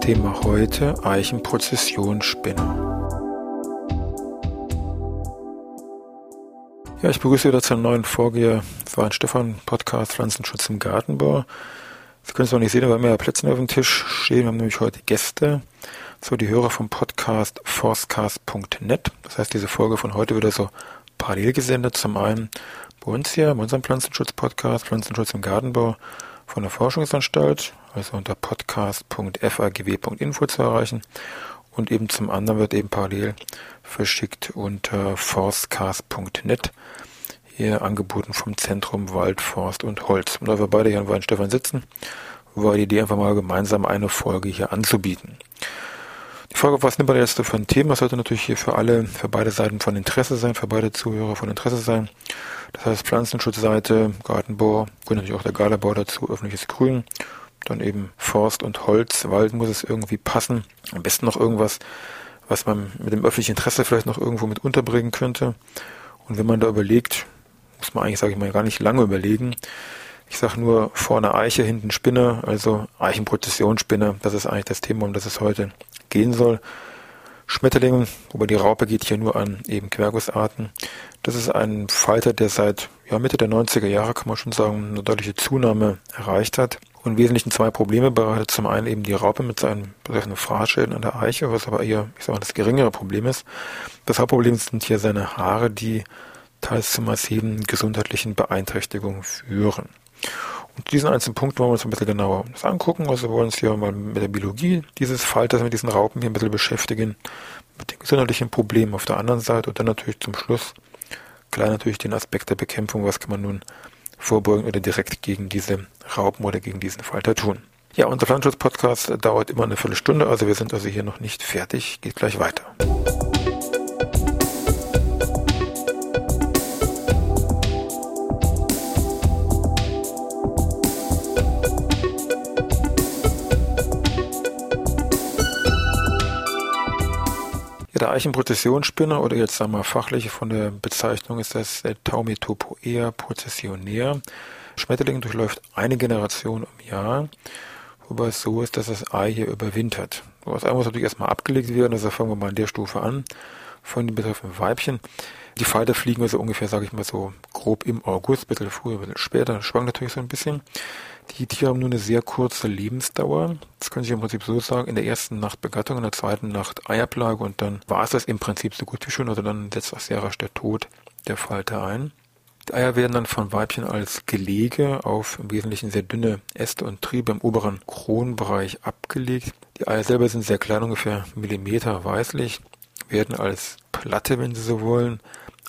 Thema heute Eichenprozessionsspinne. Ja, ich begrüße wieder zu einem neuen Vorgeher für einen Stefan-Podcast Pflanzenschutz im Gartenbau. Sie können es noch nicht sehen, aber mehr Plätze auf dem Tisch stehen. Wir haben nämlich heute Gäste, so die Hörer vom Podcast forstcast.net. Das heißt, diese Folge von heute wird so parallel gesendet. Zum einen bei uns hier, bei unserem Pflanzenschutz-Podcast, Pflanzenschutz im Gartenbau von der Forschungsanstalt, also unter podcast.fagw.info zu erreichen. Und eben zum anderen wird eben parallel verschickt unter forstcast.net, hier angeboten vom Zentrum Wald, Forst und Holz. Und da wir beide hier in Weinstefan sitzen, war die Idee einfach mal gemeinsam eine Folge hier anzubieten. Frage, was nimmt man jetzt für ein Thema, sollte natürlich hier für alle, für beide Seiten von Interesse sein, für beide Zuhörer von Interesse sein. Das heißt Pflanzenschutzseite, Gartenbau, gehört natürlich auch der Galabau dazu, öffentliches Grün, dann eben Forst und Holz, Wald muss es irgendwie passen. Am besten noch irgendwas, was man mit dem öffentlichen Interesse vielleicht noch irgendwo mit unterbringen könnte. Und wenn man da überlegt, muss man eigentlich, sage ich mal, gar nicht lange überlegen. Ich sage nur vorne Eiche, hinten Spinne, also Eichenprozessionsspinne. Das ist eigentlich das Thema, um das es heute gehen soll. Schmetterling, wobei die Raupe geht hier nur an eben Quergusarten. Das ist ein Falter, der seit ja, Mitte der 90er Jahre, kann man schon sagen, eine deutliche Zunahme erreicht hat und im Wesentlichen zwei Probleme bereitet. Zum einen eben die Raupe mit seinen betreffenden Fraßschäden an der Eiche, was aber eher, ich sag mal, das geringere Problem ist. Das Hauptproblem sind hier seine Haare, die teils zu massiven gesundheitlichen Beeinträchtigungen führen. Und diesen einzelnen Punkt wollen wir uns ein bisschen genauer angucken. Also wir wollen uns hier mal mit der Biologie dieses Falters, mit diesen Raupen hier ein bisschen beschäftigen, mit den gesundheitlichen Problemen auf der anderen Seite und dann natürlich zum Schluss klar natürlich den Aspekt der Bekämpfung, was kann man nun vorbeugen oder direkt gegen diese Raupen oder gegen diesen Falter tun. Ja, unser Pflanzenschutz-Podcast dauert immer eine Viertelstunde, also wir sind also hier noch nicht fertig, geht gleich weiter. Der Eichenprozessionsspinne oder jetzt sagen wir fachlich von der Bezeichnung ist das Taumetopoea processionea. Schmetterling durchläuft eine Generation im Jahr, wobei es so ist, dass das Ei hier überwintert. Das Ei muss natürlich erstmal abgelegt werden, also fangen wir mal an der Stufe an von den betreffenden Weibchen. Die Falter fliegen also ungefähr, sage ich mal so, grob im August, ein bisschen früher, ein bisschen später, schwankt natürlich so ein bisschen. Die Tiere haben nur eine sehr kurze Lebensdauer. Das kann ich im Prinzip so sagen. In der ersten Nacht Begattung, in der zweiten Nacht Eiablage und dann war es das im Prinzip so gut wie schön. Also dann setzt auch sehr rasch der Tod der Falter ein. Die Eier werden dann von Weibchen als Gelege auf im Wesentlichen sehr dünne Äste und Triebe im oberen Kronbereich abgelegt. Die Eier selber sind sehr klein, ungefähr Millimeter weißlich, werden als Platte, wenn Sie so wollen,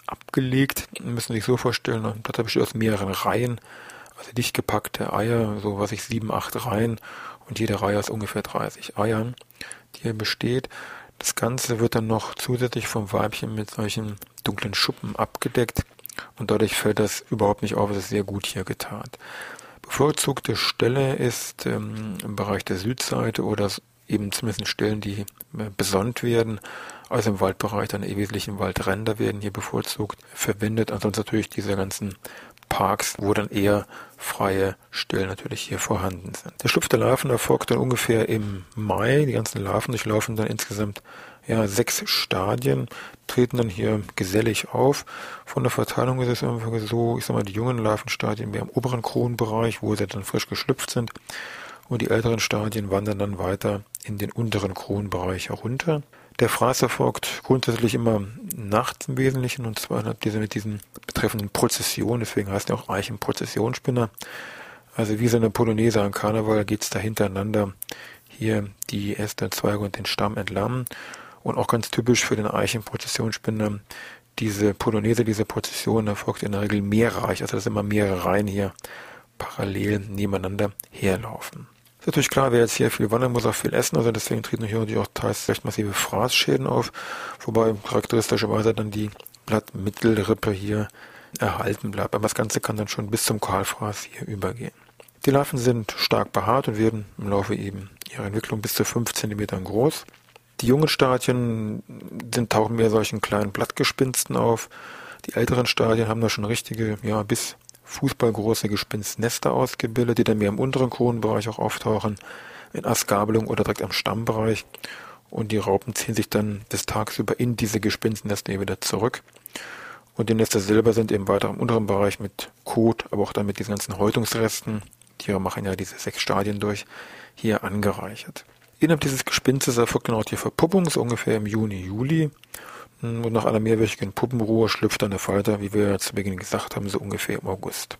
abgelegt. Sie müssen sich so vorstellen, eine Platte besteht aus mehreren Reihen also dicht gepackte Eier, so was ich sieben, acht Reihen und jede Reihe aus ungefähr 30 Eiern, die hier besteht. Das Ganze wird dann noch zusätzlich vom Weibchen mit solchen dunklen Schuppen abgedeckt und dadurch fällt das überhaupt nicht auf. Es ist sehr gut hier getan. Bevorzugte Stelle ist ähm, im Bereich der Südseite oder eben zumindest Stellen, die äh, besonnt werden. Also im Waldbereich dann im Wesentlichen Waldränder werden hier bevorzugt verwendet. Ansonsten natürlich diese ganzen Parks, wo dann eher freie Stellen natürlich hier vorhanden sind. Der Schlupf der Larven erfolgt dann ungefähr im Mai. Die ganzen Larven durchlaufen dann insgesamt ja, sechs Stadien, treten dann hier gesellig auf. Von der Verteilung ist es einfach so, ich sag mal, die jungen Larvenstadien mehr im oberen Kronbereich, wo sie dann frisch geschlüpft sind. Und die älteren Stadien wandern dann weiter in den unteren Kronbereich herunter. Der Fraß erfolgt grundsätzlich immer nachts im Wesentlichen und zwar hat diese mit diesen betreffenden Prozessionen, deswegen heißt er auch Eichenprozessionsspinner. Also wie so eine Polonaise an Karneval geht's da hintereinander hier die Äste, Zweige und den Stamm entlang. Und auch ganz typisch für den Eichenprozessionsspinner, diese Polonaise, diese Prozession erfolgt in der Regel mehrreich, also dass immer mehrere Reihen hier parallel nebeneinander herlaufen. Ist natürlich klar, wer jetzt hier viel wandert, muss auch viel essen, also deswegen treten hier natürlich auch teils recht massive Fraßschäden auf, wobei charakteristischerweise dann die Blattmittelrippe hier erhalten bleibt. Aber das Ganze kann dann schon bis zum Kahlfraß hier übergehen. Die Larven sind stark behaart und werden im Laufe eben ihrer Entwicklung bis zu 5 cm groß. Die jungen Stadien sind, tauchen mehr solchen kleinen Blattgespinsten auf. Die älteren Stadien haben da schon richtige, ja, bis fußballgroße Gespinstnester ausgebildet, die dann mehr im unteren Kronenbereich auch auftauchen, in Astgabelung oder direkt am Stammbereich. Und die Raupen ziehen sich dann des Tagsüber in diese Gespinstnester wieder zurück. Und die Nester selber sind eben weiter im unteren Bereich mit Kot, aber auch dann mit diesen ganzen Häutungsresten, Tiere machen ja diese sechs Stadien durch, hier angereichert. Innerhalb dieses Gespinstes erfolgt dann auch die Verpuppung, so ungefähr im Juni, Juli. Und nach einer mehrwöchigen Puppenruhe schlüpft dann der Falter, wie wir ja zu Beginn gesagt haben, so ungefähr im August.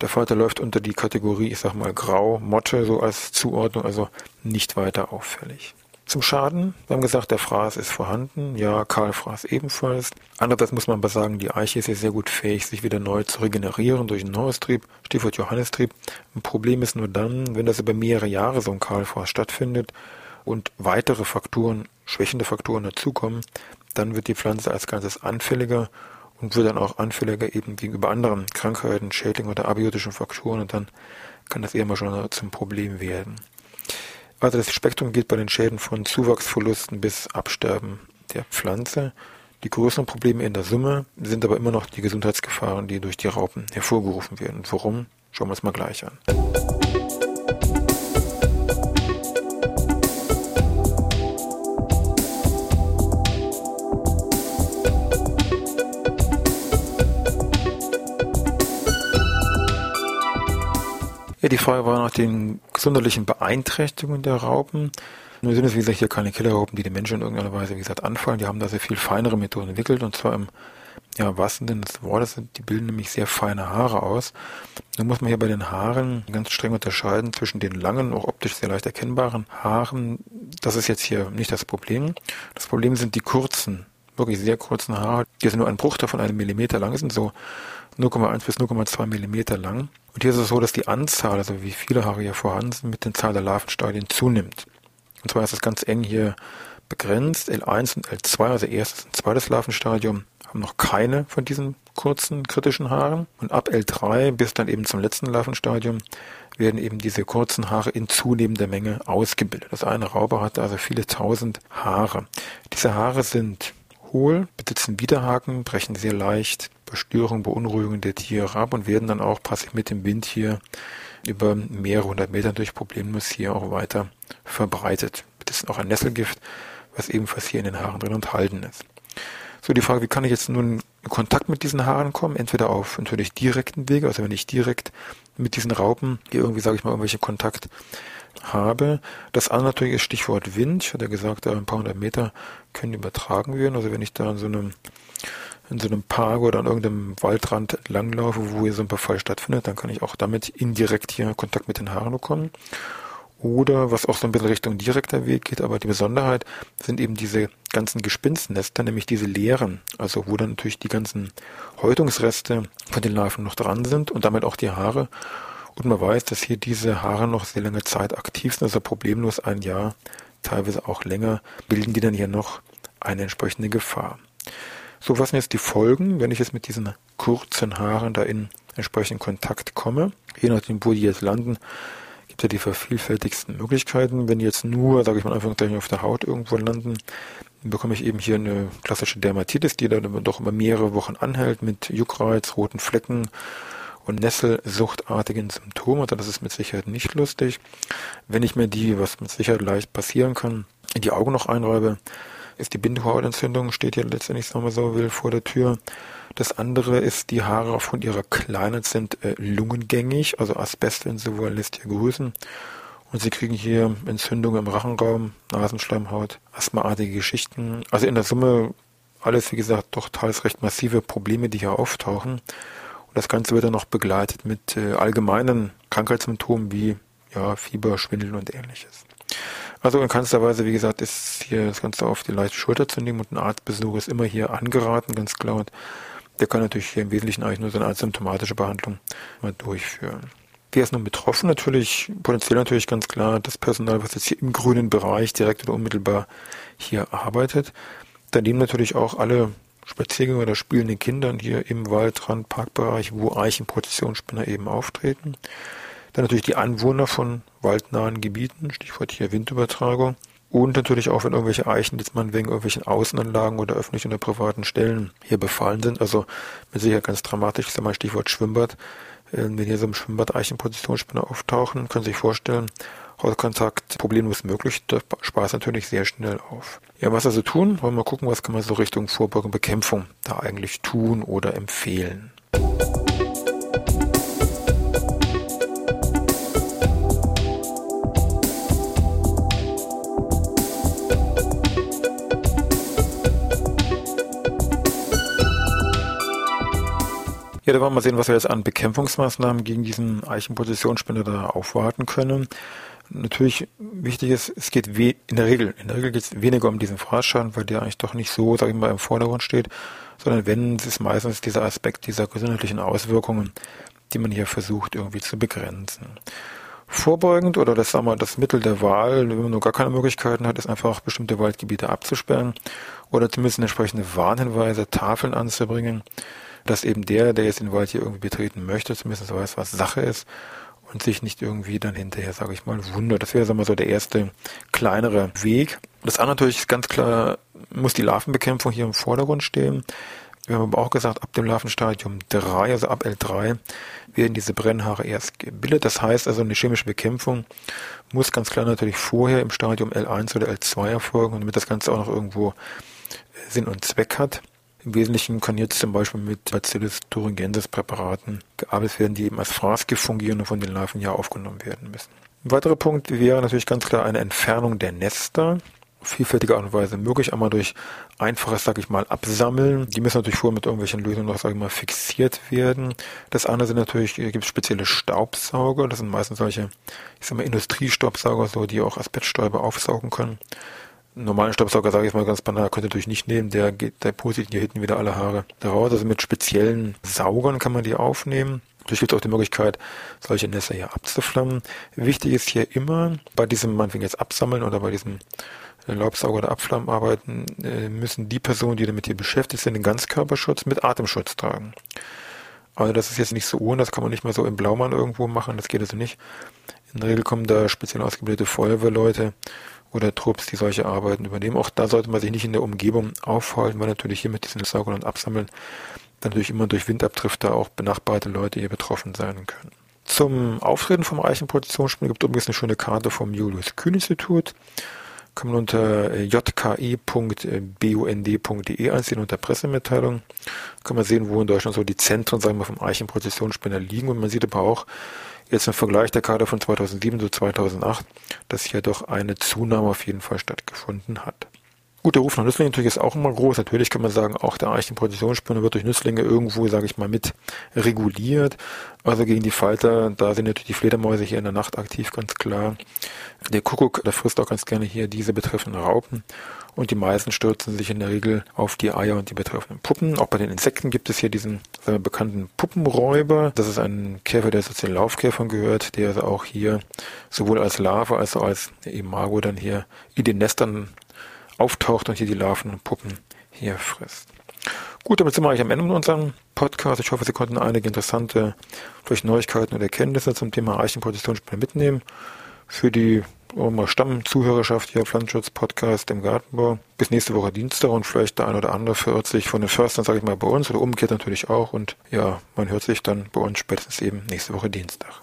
Der Falter läuft unter die Kategorie, ich sag mal, Grau, Motte, so als Zuordnung, also nicht weiter auffällig. Zum Schaden, wir haben gesagt, der Fraß ist vorhanden, ja, Kahlfraß ebenfalls. Andererseits muss man aber sagen, die Eiche ist ja sehr gut fähig, sich wieder neu zu regenerieren durch einen Neuestrieb, Stichwort Johannestrieb. Ein Problem ist nur dann, wenn das über mehrere Jahre so ein Kahlfraß stattfindet und weitere Faktoren, schwächende Faktoren dazukommen, dann wird die Pflanze als Ganzes anfälliger und wird dann auch anfälliger eben gegenüber anderen Krankheiten, Schädlingen oder abiotischen Faktoren und dann kann das eher mal schon zum Problem werden. Also das Spektrum geht bei den Schäden von Zuwachsverlusten bis Absterben der Pflanze. Die größeren Probleme in der Summe sind aber immer noch die Gesundheitsgefahren, die durch die Raupen hervorgerufen werden. Warum? Schauen wir uns mal gleich an. Ja, die Frage war nach den gesundheitlichen Beeinträchtigungen der Raupen. Nun sind es, wie gesagt, hier keine Killerraupen, die den Menschen in irgendeiner Weise, wie gesagt, anfallen. Die haben da sehr viel feinere Methoden entwickelt und zwar im ja, wahrsten Sinne des Wortes, die bilden nämlich sehr feine Haare aus. Nun muss man hier bei den Haaren ganz streng unterscheiden zwischen den langen, auch optisch sehr leicht erkennbaren Haaren. Das ist jetzt hier nicht das Problem. Das Problem sind die kurzen, wirklich sehr kurzen Haare, die sind nur ein Bruchteil von einem Millimeter lang sind, so 0,1 bis 0,2 Millimeter lang. Und hier ist es so, dass die Anzahl, also wie viele Haare hier vorhanden sind, mit der Zahl der Larvenstadien zunimmt. Und zwar ist es ganz eng hier begrenzt. L1 und L2, also erstes und zweites Larvenstadium, haben noch keine von diesen kurzen kritischen Haaren. Und ab L3 bis dann eben zum letzten Larvenstadium werden eben diese kurzen Haare in zunehmender Menge ausgebildet. Das eine Raupe hat also viele tausend Haare. Diese Haare sind hohl, besitzen Widerhaken, brechen sehr leicht bei Störungen, Beunruhigungen der Tiere ab und werden dann auch passiv mit dem Wind hier über mehrere hundert Meter durch problemlos hier auch weiter verbreitet. Ist auch ein Nesselgift, was ebenfalls hier in den Haaren drin enthalten ist. So, die Frage, wie kann ich jetzt nun in Kontakt mit diesen Haaren kommen? Entweder auf natürlich direkten Wege, also wenn ich direkt mit diesen Raupen hier irgendwie, sage ich mal, irgendwelche Kontakt habe. Das andere natürlich ist Stichwort Wind. Ich hatte gesagt, ein paar hundert Meter können übertragen werden. Also wenn ich da in so einem in so einem Park oder an irgendeinem Waldrand langlaufe, wo hier so ein Befall stattfindet, dann kann ich auch damit indirekt hier Kontakt mit den Haaren bekommen. Oder was auch so ein bisschen Richtung direkter Weg geht, aber die Besonderheit sind eben diese ganzen Gespinstnester, nämlich diese leeren, also wo dann natürlich die ganzen Häutungsreste von den Larven noch dran sind und damit auch die Haare. Und man weiß, dass hier diese Haare noch sehr lange Zeit aktiv sind, also problemlos ein Jahr, teilweise auch länger, bilden die dann hier noch eine entsprechende Gefahr. So, was sind jetzt die Folgen, wenn ich jetzt mit diesen kurzen Haaren da in entsprechenden Kontakt komme? Je nachdem, wo die jetzt landen, gibt ja die vervielfältigsten Möglichkeiten. Wenn die jetzt nur, sage ich mal einfach auf der Haut irgendwo landen, dann bekomme ich eben hier eine klassische Dermatitis, die dann doch über mehrere Wochen anhält mit Juckreiz, roten Flecken, und Nesselsuchtartigen Symptomen. Also das ist mit Sicherheit nicht lustig. Wenn ich mir die, was mit Sicherheit leicht passieren kann, in die Augen noch einreibe, ist die Bindehautentzündung, steht ja letztendlich, sagen wir so will, vor der Tür. Das andere ist, die Haare aufgrund ihrer Kleinheit sind äh, lungengängig, also Asbest, wenn sie wollen, lässt hier grüßen. Und sie kriegen hier Entzündungen im Rachenraum, Nasenschleimhaut, asthmaartige Geschichten. Also in der Summe alles, wie gesagt, doch teils recht massive Probleme, die hier auftauchen. Das Ganze wird dann noch begleitet mit äh, allgemeinen Krankheitssymptomen wie ja, Fieber, Schwindel und ähnliches. Also in keinster Weise, wie gesagt, ist hier das Ganze auf die leichte Schulter zu nehmen und ein Arztbesuch ist immer hier angeraten, ganz klar. Und der kann natürlich hier im Wesentlichen eigentlich nur so eine asymptomatische Behandlung mal durchführen. Wer ist nun betroffen? Natürlich, potenziell natürlich ganz klar das Personal, was jetzt hier im grünen Bereich direkt oder unmittelbar hier arbeitet. Daneben natürlich auch alle Spaziergänger oder spielenden Kindern hier im Waldrand, Parkbereich, wo Eichenprozessionsspinner eben auftreten. Dann natürlich die Anwohner von waldnahen Gebieten, Stichwort hier Windübertragung. Und natürlich auch, wenn irgendwelche Eichen jetzt mal wegen irgendwelchen Außenanlagen oder öffentlichen oder privaten Stellen hier befallen sind. Also mit Sicherheit ganz dramatisch, ist ja mal Stichwort Schwimmbad. Äh, wenn hier so im Schwimmbad Eichenpositionsspinner auftauchen, können Sie sich vorstellen, Hautkontakt problemlos möglich, da spaßt natürlich sehr schnell auf. Ja, was also tun? Wollen wir mal gucken, was kann man so Richtung Vorbeugung, Bekämpfung da eigentlich tun oder empfehlen. Ja, da wollen wir mal sehen, was wir jetzt an Bekämpfungsmaßnahmen gegen diesen Eichenpositionsspinner da aufwarten können. Natürlich wichtig ist, es geht in der Regel, in der Regel geht es weniger um diesen Fraßschaden, weil der eigentlich doch nicht so, sag ich mal, im Vordergrund steht, sondern wenn es ist meistens dieser Aspekt dieser gesundheitlichen Auswirkungen, die man hier versucht irgendwie zu begrenzen. Vorbeugend oder das sagen wir das Mittel der Wahl, wenn man nur gar keine Möglichkeiten hat, ist einfach bestimmte Waldgebiete abzusperren oder zumindest entsprechende Warnhinweise, Tafeln anzubringen dass eben der, der jetzt den Wald hier irgendwie betreten möchte, zumindest weiß, was Sache ist und sich nicht irgendwie dann hinterher, sage ich mal, wundert. Das wäre, sagen wir so, der erste kleinere Weg. Das andere natürlich ist ganz klar, muss die Larvenbekämpfung hier im Vordergrund stehen. Wir haben aber auch gesagt, ab dem Larvenstadium 3, also ab L3, werden diese Brennhaare erst gebildet. Das heißt also, eine chemische Bekämpfung muss ganz klar natürlich vorher im Stadium L1 oder L2 erfolgen, damit das Ganze auch noch irgendwo Sinn und Zweck hat. Im Wesentlichen kann jetzt zum Beispiel mit Bacillus thuringiensis Präparaten gearbeitet werden, die eben als Fraßgift fungieren und von den Larven ja aufgenommen werden müssen. Ein weiterer Punkt wäre natürlich ganz klar eine Entfernung der Nester. Vielfältige Art und Weise möglich, einmal durch einfaches, sag ich mal, Absammeln. Die müssen natürlich vorher mit irgendwelchen Lösungen noch, sag ich mal, fixiert werden. Das andere sind natürlich, gibt es spezielle Staubsauger. Das sind meistens solche, ich sag mal, Industriestaubsauger, so, die auch Asbeststäube aufsaugen können normalen Staubsauger, sage ich mal ganz banal, könnt ihr natürlich nicht nehmen, der geht, der pustet hier hinten wieder alle Haare raus. Also mit speziellen Saugern kann man die aufnehmen. Natürlich gibt es auch die Möglichkeit, solche Nässe hier abzuflammen. Wichtig ist hier immer, bei diesem, meinetwegen jetzt absammeln oder bei diesem Laubsauger oder Abflammen arbeiten, äh, müssen die Personen, die damit hier beschäftigt sind, den Ganzkörperschutz mit Atemschutz tragen. Also das ist jetzt nicht so ohne, das kann man nicht mal so im Blaumann irgendwo machen, das geht also nicht. In der Regel kommen da speziell ausgebildete Feuerwehrleute oder Trupps, die solche Arbeiten übernehmen. Auch da sollte man sich nicht in der Umgebung aufhalten, weil natürlich hier mit diesen Saugern und Absammeln dann natürlich immer durch Windabdrifte auch benachbarte Leute hier betroffen sein können. Zum Auftreten vom Eichenpositionsspiel gibt es übrigens eine schöne Karte vom Julius Kühn Institut. Kann man unter äh, jki.bund.de einsehen unter Pressemitteilung. Kann man sehen, wo in Deutschland so die Zentren, sagen wir, vom Eichenprozessionsspinner liegen. Und man sieht aber auch, Jetzt im Vergleich der Karte von 2007 zu 2008, dass hier doch eine Zunahme auf jeden Fall stattgefunden hat. Gut, der Ruf nach Nützlingen natürlich ist auch immer groß. Natürlich kann man sagen, auch der Eichenpositionsspinner wird durch Nützlinge irgendwo, sage ich mal, mit reguliert. Also gegen die Falter, da sind natürlich die Fledermäuse hier in der Nacht aktiv, ganz klar. Der Kuckuck, der frisst auch ganz gerne hier diese betreffenden Raupen und die meisten stürzen sich in der Regel auf die Eier und die betreffenden Puppen. Auch bei den Insekten gibt es hier diesen äh, bekannten Puppenräuber. Das ist ein Käfer, der zu den Laufkäfern gehört, der also auch hier sowohl als Larve als auch als Imago dann hier in den Nestern auftaucht und hier die Larven und Puppen hier frisst. Gut, damit sind wir eigentlich am Ende mit unserem Podcast. Ich hoffe, Sie konnten einige interessante vielleicht Neuigkeiten und Erkenntnisse zum Thema Eichenpositionsspiele mitnehmen. Für die mal Stammzuhörerschaft hier Pflanzenschutz-Podcast im Gartenbau. Bis nächste Woche Dienstag und vielleicht der ein oder andere verirrt sich von den Förstern, sage ich mal, bei uns oder umgekehrt natürlich auch. Und ja, man hört sich dann bei uns spätestens eben nächste Woche Dienstag.